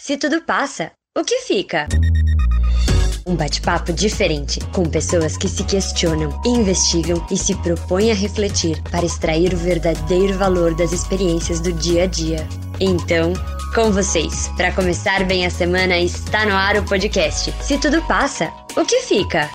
Se tudo passa, o que fica? Um bate-papo diferente, com pessoas que se questionam, investigam e se propõem a refletir para extrair o verdadeiro valor das experiências do dia a dia. Então, com vocês, para começar bem a semana, está no ar o podcast. Se tudo passa, o que fica?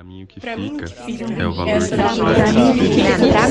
Para mim, o que Pra fica o que fica é o valor que a gente dá